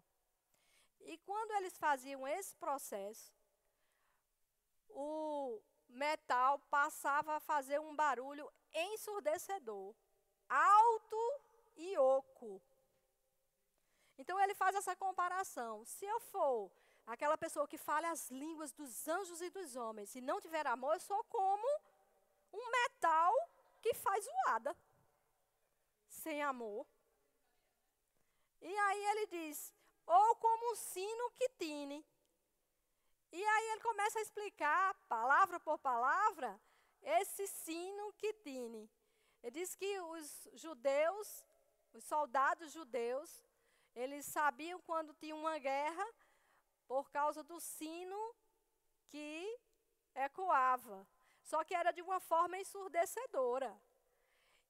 E quando eles faziam esse processo, o metal passava a fazer um barulho ensurdecedor, alto e oco. Então ele faz essa comparação. Se eu for aquela pessoa que fala as línguas dos anjos e dos homens, e não tiver amor, eu sou como um metal que faz zoada, sem amor. E aí ele diz, ou como um sino que tine. E aí ele começa a explicar, palavra por palavra, esse sino que tine. Ele diz que os judeus, os soldados judeus, eles sabiam quando tinha uma guerra por causa do sino que ecoava. Só que era de uma forma ensurdecedora.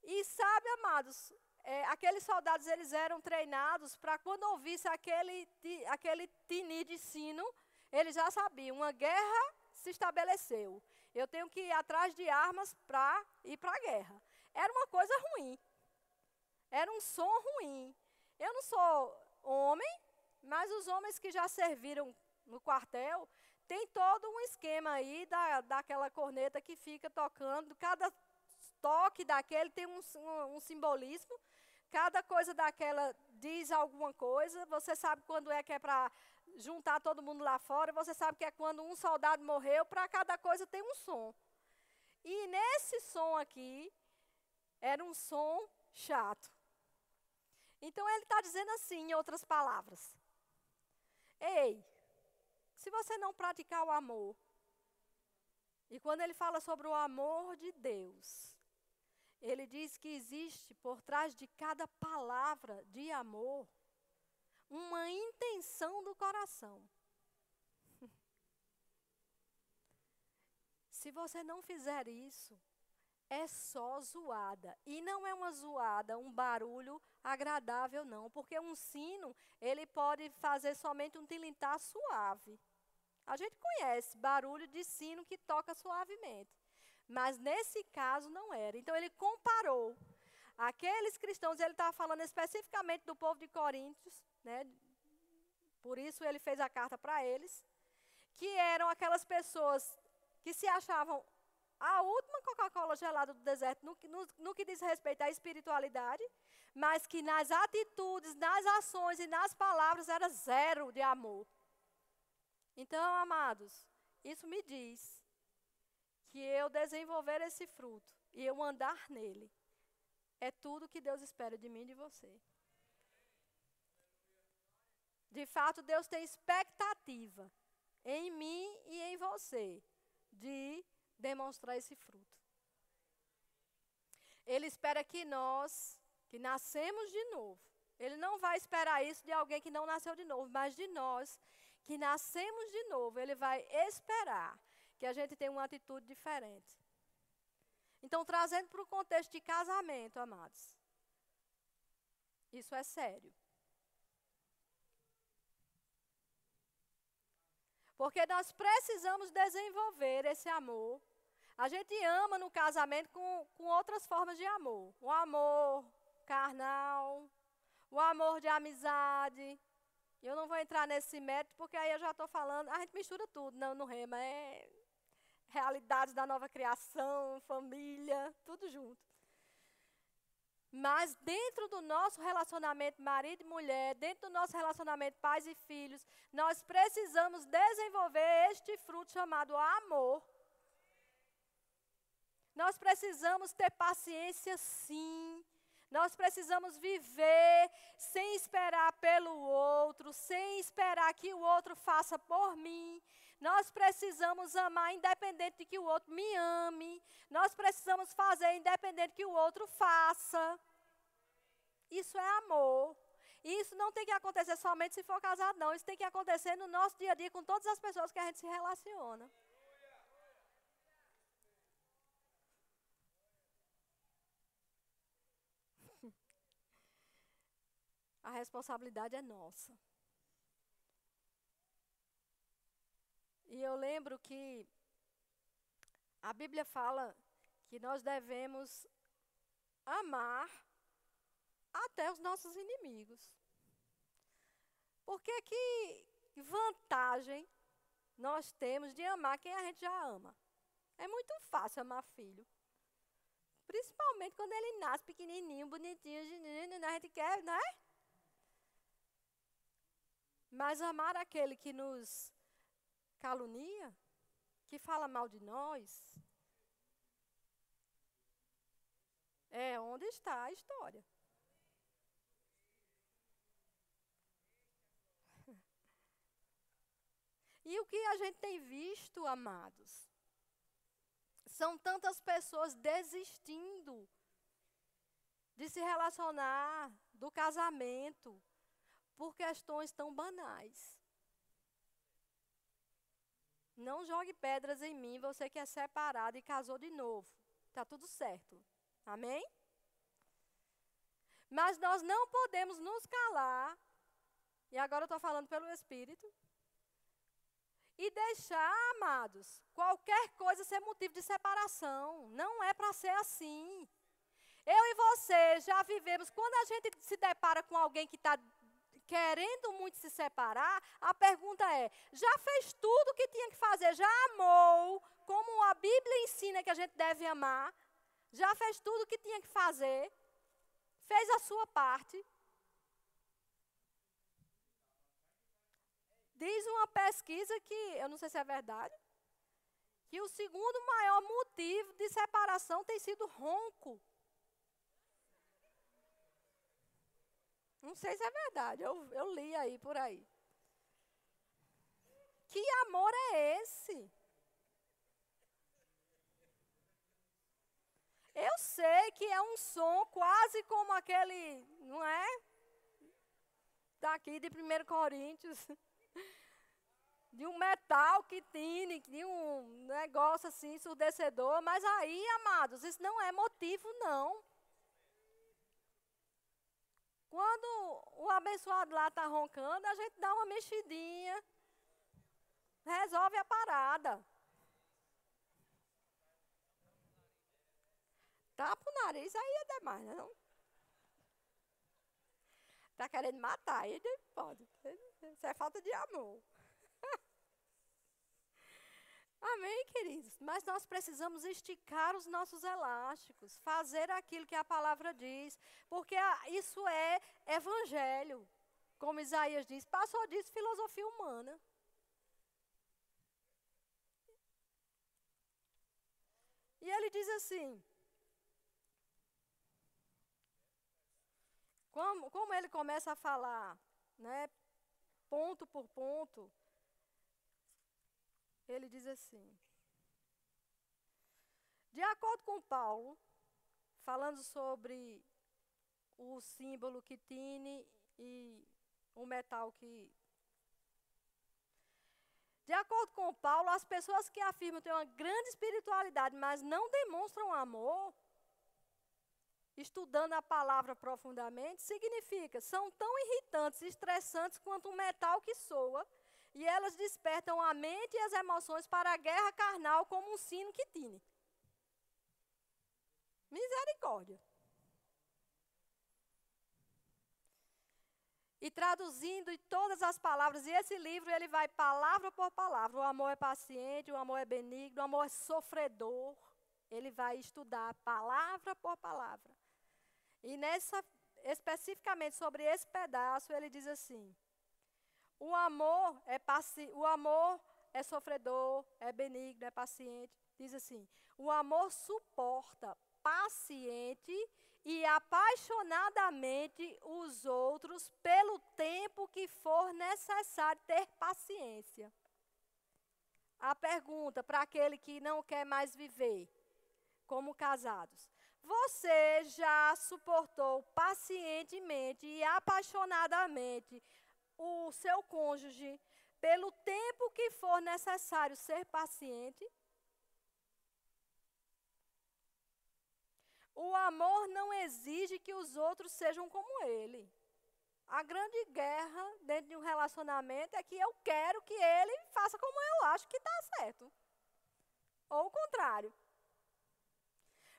E sabe, amados, é, aqueles soldados eles eram treinados para quando ouvisse aquele, aquele tini de sino, eles já sabiam, uma guerra se estabeleceu. Eu tenho que ir atrás de armas para ir para a guerra. Era uma coisa ruim. Era um som ruim. Eu não sou homem, mas os homens que já serviram no quartel, tem todo um esquema aí da, daquela corneta que fica tocando. Cada toque daquele tem um, um, um simbolismo. Cada coisa daquela diz alguma coisa. Você sabe quando é que é para juntar todo mundo lá fora. Você sabe que é quando um soldado morreu. Para cada coisa tem um som. E nesse som aqui, era um som chato. Então ele está dizendo assim, em outras palavras: Ei, se você não praticar o amor, e quando ele fala sobre o amor de Deus, ele diz que existe por trás de cada palavra de amor uma intenção do coração. Se você não fizer isso, é só zoada. E não é uma zoada, um barulho agradável, não. Porque um sino, ele pode fazer somente um tilintar suave. A gente conhece barulho de sino que toca suavemente. Mas nesse caso não era. Então ele comparou. Aqueles cristãos, ele estava falando especificamente do povo de Coríntios, né? por isso ele fez a carta para eles, que eram aquelas pessoas que se achavam a última Coca-Cola gelada do deserto no, no, no, que diz respeito à espiritualidade, mas que nas atitudes, nas ações e nas palavras era zero de amor. Então, amados, isso me diz que eu desenvolver esse fruto e eu andar nele é tudo que Deus espera de mim e de você. De fato, Deus tem expectativa em mim e em você de demonstrar esse fruto. Ele espera que nós, que nascemos de novo, ele não vai esperar isso de alguém que não nasceu de novo, mas de nós que nascemos de novo, ele vai esperar que a gente tenha uma atitude diferente. Então, trazendo para o contexto de casamento, amados, isso é sério. Porque nós precisamos desenvolver esse amor a gente ama no casamento com, com outras formas de amor. O amor carnal, o amor de amizade. Eu não vou entrar nesse método, porque aí eu já estou falando, a gente mistura tudo não, no rema. É realidades da nova criação, família, tudo junto. Mas dentro do nosso relacionamento marido e mulher, dentro do nosso relacionamento pais e filhos, nós precisamos desenvolver este fruto chamado amor nós precisamos ter paciência, sim. Nós precisamos viver sem esperar pelo outro, sem esperar que o outro faça por mim. Nós precisamos amar independente de que o outro me ame. Nós precisamos fazer independente que o outro faça. Isso é amor. E isso não tem que acontecer somente se for casado, não. Isso tem que acontecer no nosso dia a dia com todas as pessoas que a gente se relaciona. A responsabilidade é nossa. E eu lembro que a Bíblia fala que nós devemos amar até os nossos inimigos. Porque que vantagem nós temos de amar quem a gente já ama? É muito fácil amar filho. Principalmente quando ele nasce pequenininho, bonitinho, a gente quer, não é? Mas amar aquele que nos calunia, que fala mal de nós, é onde está a história. E o que a gente tem visto, amados? São tantas pessoas desistindo de se relacionar, do casamento, por questões tão banais. Não jogue pedras em mim, você que é separado e casou de novo. Está tudo certo. Amém? Mas nós não podemos nos calar, e agora eu estou falando pelo Espírito, e deixar, amados, qualquer coisa ser motivo de separação. Não é para ser assim. Eu e você já vivemos, quando a gente se depara com alguém que está querendo muito se separar, a pergunta é: já fez tudo o que tinha que fazer? Já amou, como a Bíblia ensina que a gente deve amar? Já fez tudo o que tinha que fazer? Fez a sua parte? Diz uma pesquisa que, eu não sei se é verdade, que o segundo maior motivo de separação tem sido ronco. Não sei se é verdade, eu, eu li aí por aí. Que amor é esse? Eu sei que é um som quase como aquele, não é? Daqui de 1 Coríntios. De um metal que tine, de um negócio assim, ensurdecedor. Mas aí, amados, isso não é motivo, não. Quando o abençoado lá está roncando, a gente dá uma mexidinha, resolve a parada. Tapa o nariz, aí é demais, né, não? Está querendo matar, aí pode. Isso é falta de amor. Amém, queridos? Mas nós precisamos esticar os nossos elásticos, fazer aquilo que a palavra diz, porque isso é evangelho. Como Isaías diz, passou disso filosofia humana. E ele diz assim: como, como ele começa a falar, né, ponto por ponto, ele diz assim: De acordo com Paulo, falando sobre o símbolo que tine e o metal que. De acordo com Paulo, as pessoas que afirmam ter uma grande espiritualidade, mas não demonstram amor, estudando a palavra profundamente, significa são tão irritantes e estressantes quanto um metal que soa e elas despertam a mente e as emoções para a guerra carnal como um sino que tine. Misericórdia. E traduzindo todas as palavras, e esse livro ele vai palavra por palavra. O amor é paciente, o amor é benigno, o amor é sofredor. Ele vai estudar palavra por palavra. E nessa especificamente sobre esse pedaço, ele diz assim: o amor é paci o amor é sofredor, é benigno, é paciente. Diz assim: o amor suporta paciente e apaixonadamente os outros pelo tempo que for necessário ter paciência. A pergunta para aquele que não quer mais viver como casados: Você já suportou pacientemente e apaixonadamente o seu cônjuge pelo tempo que for necessário ser paciente. O amor não exige que os outros sejam como ele. A grande guerra dentro de um relacionamento é que eu quero que ele faça como eu acho que está certo. Ou o contrário.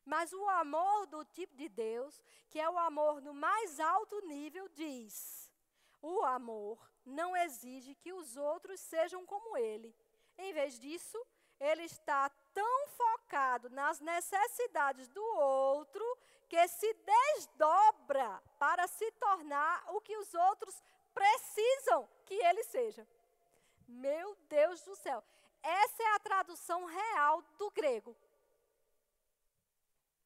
Mas o amor do tipo de Deus, que é o amor no mais alto nível, diz: o amor não exige que os outros sejam como ele. Em vez disso, ele está tão focado nas necessidades do outro que se desdobra para se tornar o que os outros precisam que ele seja. Meu Deus do céu. Essa é a tradução real do grego.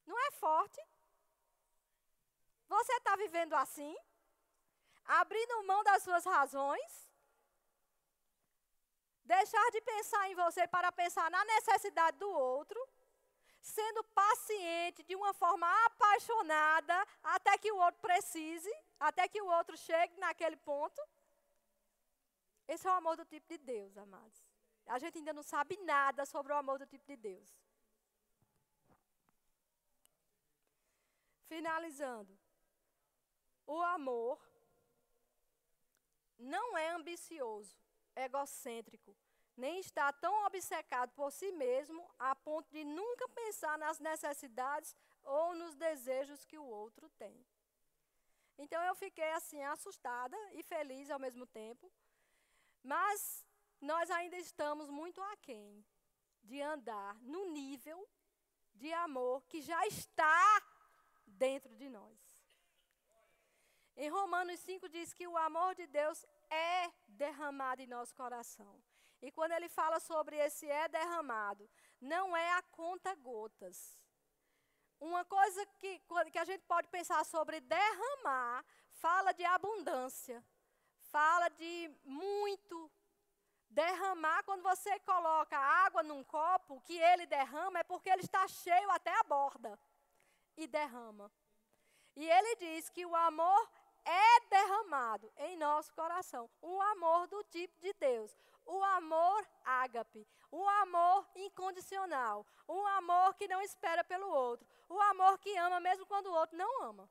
Não é forte? Você está vivendo assim? Abrindo mão das suas razões, deixar de pensar em você para pensar na necessidade do outro, sendo paciente de uma forma apaixonada até que o outro precise, até que o outro chegue naquele ponto. Esse é o amor do tipo de Deus, amados. A gente ainda não sabe nada sobre o amor do tipo de Deus. Finalizando. O amor não é ambicioso, egocêntrico, nem está tão obcecado por si mesmo a ponto de nunca pensar nas necessidades ou nos desejos que o outro tem. Então eu fiquei assim assustada e feliz ao mesmo tempo, mas nós ainda estamos muito aquém de andar no nível de amor que já está dentro de nós. Em Romanos 5 diz que o amor de Deus é derramado em nosso coração. E quando ele fala sobre esse é derramado, não é a conta gotas. Uma coisa que, que a gente pode pensar sobre derramar, fala de abundância, fala de muito. Derramar, quando você coloca água num copo, que ele derrama, é porque ele está cheio até a borda. E derrama. E ele diz que o amor é derramado em nosso coração. O amor do tipo de Deus o amor ágape, o amor incondicional, o amor que não espera pelo outro, o amor que ama mesmo quando o outro não ama.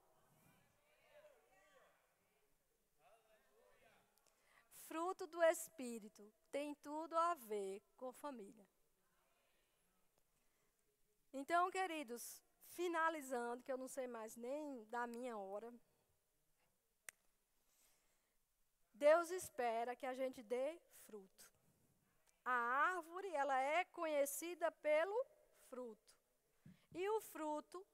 Fruto do Espírito tem tudo a ver com família. Então, queridos, finalizando, que eu não sei mais nem da minha hora. Deus espera que a gente dê fruto. A árvore, ela é conhecida pelo fruto. E o fruto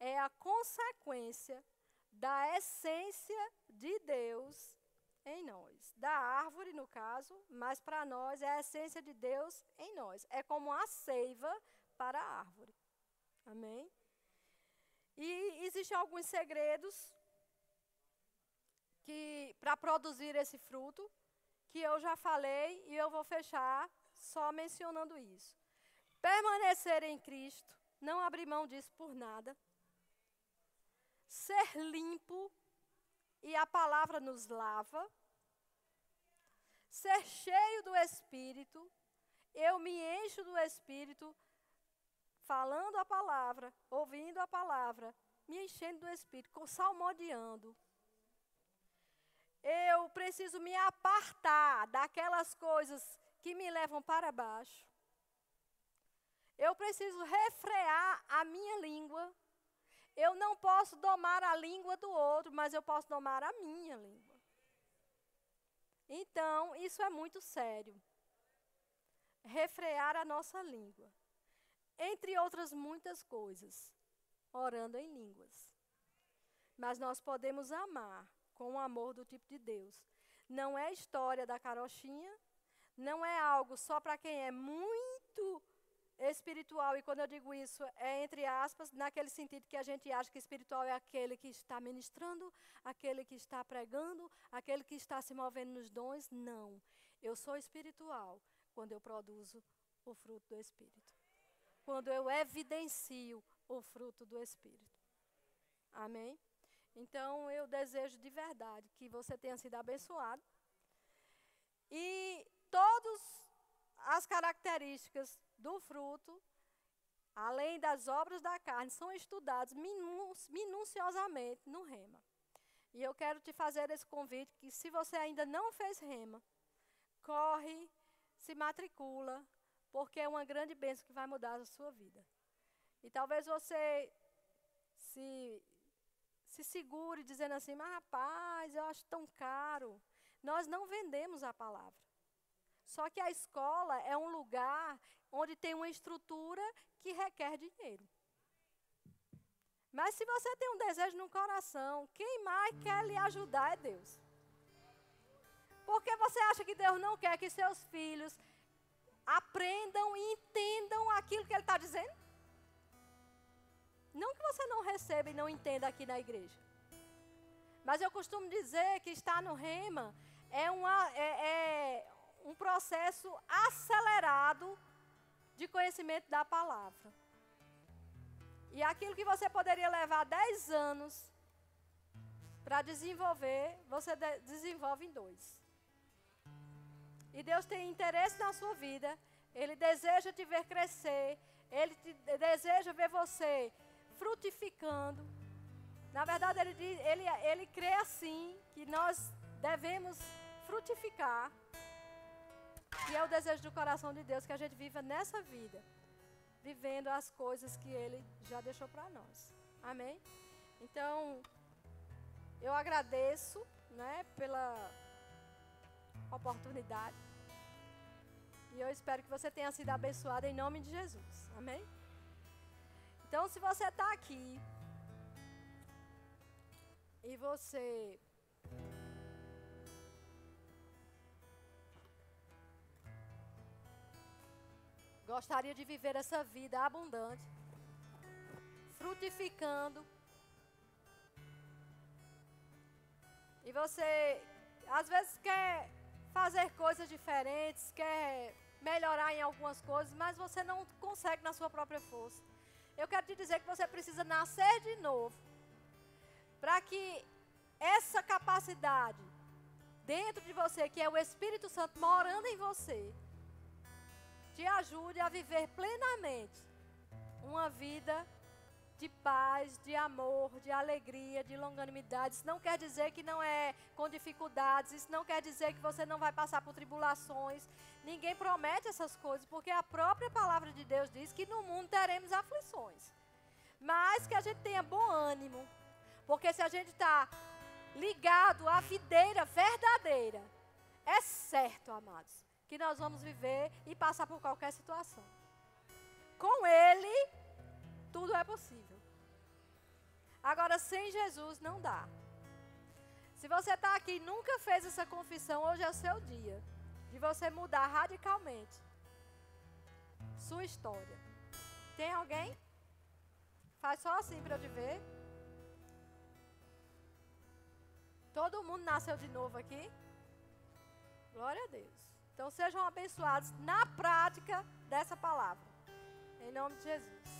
é a consequência da essência de Deus em nós. Da árvore, no caso, mas para nós é a essência de Deus em nós. É como a seiva para a árvore. Amém? E existem alguns segredos que para produzir esse fruto que eu já falei e eu vou fechar só mencionando isso. Permanecer em Cristo, não abrir mão disso por nada. Ser limpo e a palavra nos lava. Ser cheio do Espírito, eu me encho do Espírito falando a palavra, ouvindo a palavra, me enchendo do Espírito, salmodiando eu preciso me apartar daquelas coisas que me levam para baixo. Eu preciso refrear a minha língua. Eu não posso domar a língua do outro, mas eu posso domar a minha língua. Então, isso é muito sério. Refrear a nossa língua. Entre outras muitas coisas, orando em línguas. Mas nós podemos amar com o amor do tipo de Deus. Não é história da carochinha, não é algo só para quem é muito espiritual, e quando eu digo isso, é entre aspas, naquele sentido que a gente acha que espiritual é aquele que está ministrando, aquele que está pregando, aquele que está se movendo nos dons. Não. Eu sou espiritual quando eu produzo o fruto do Espírito. Quando eu evidencio o fruto do Espírito. Amém? Então, eu desejo de verdade que você tenha sido abençoado. E todas as características do fruto, além das obras da carne, são estudadas minuciosamente no rema. E eu quero te fazer esse convite que se você ainda não fez rema, corre, se matricula, porque é uma grande bênção que vai mudar a sua vida. E talvez você se se segure dizendo assim, mas rapaz, eu acho tão caro. Nós não vendemos a palavra. Só que a escola é um lugar onde tem uma estrutura que requer dinheiro. Mas se você tem um desejo no coração, quem mais quer lhe ajudar é Deus. Porque você acha que Deus não quer que seus filhos aprendam e entendam aquilo que Ele está dizendo? Não que você não receba e não entenda aqui na igreja. Mas eu costumo dizer que estar no rema é, uma, é, é um processo acelerado de conhecimento da palavra. E aquilo que você poderia levar 10 anos para desenvolver, você de desenvolve em dois. E Deus tem interesse na sua vida. Ele deseja te ver crescer. Ele te, deseja ver você frutificando. Na verdade, ele, ele, ele crê assim, que nós devemos frutificar. E é o desejo do coração de Deus que a gente viva nessa vida, vivendo as coisas que Ele já deixou para nós. Amém? Então, eu agradeço né, pela oportunidade. E eu espero que você tenha sido abençoado em nome de Jesus. Amém? Então, se você está aqui e você gostaria de viver essa vida abundante, frutificando, e você às vezes quer fazer coisas diferentes, quer melhorar em algumas coisas, mas você não consegue na sua própria força. Eu quero te dizer que você precisa nascer de novo. Para que essa capacidade dentro de você, que é o Espírito Santo morando em você, te ajude a viver plenamente uma vida de paz, de amor, de alegria, de longanimidade. Isso não quer dizer que não é com dificuldades, isso não quer dizer que você não vai passar por tribulações. Ninguém promete essas coisas, porque a própria palavra de Deus diz que no mundo teremos aflições. Mas que a gente tenha bom ânimo, porque se a gente está ligado à videira verdadeira, é certo, amados, que nós vamos viver e passar por qualquer situação. Com Ele, tudo é possível. Agora, sem Jesus, não dá. Se você está aqui e nunca fez essa confissão, hoje é o seu dia de você mudar radicalmente sua história. Tem alguém? Faz só assim para eu te ver. Todo mundo nasceu de novo aqui? Glória a Deus. Então sejam abençoados na prática dessa palavra. Em nome de Jesus.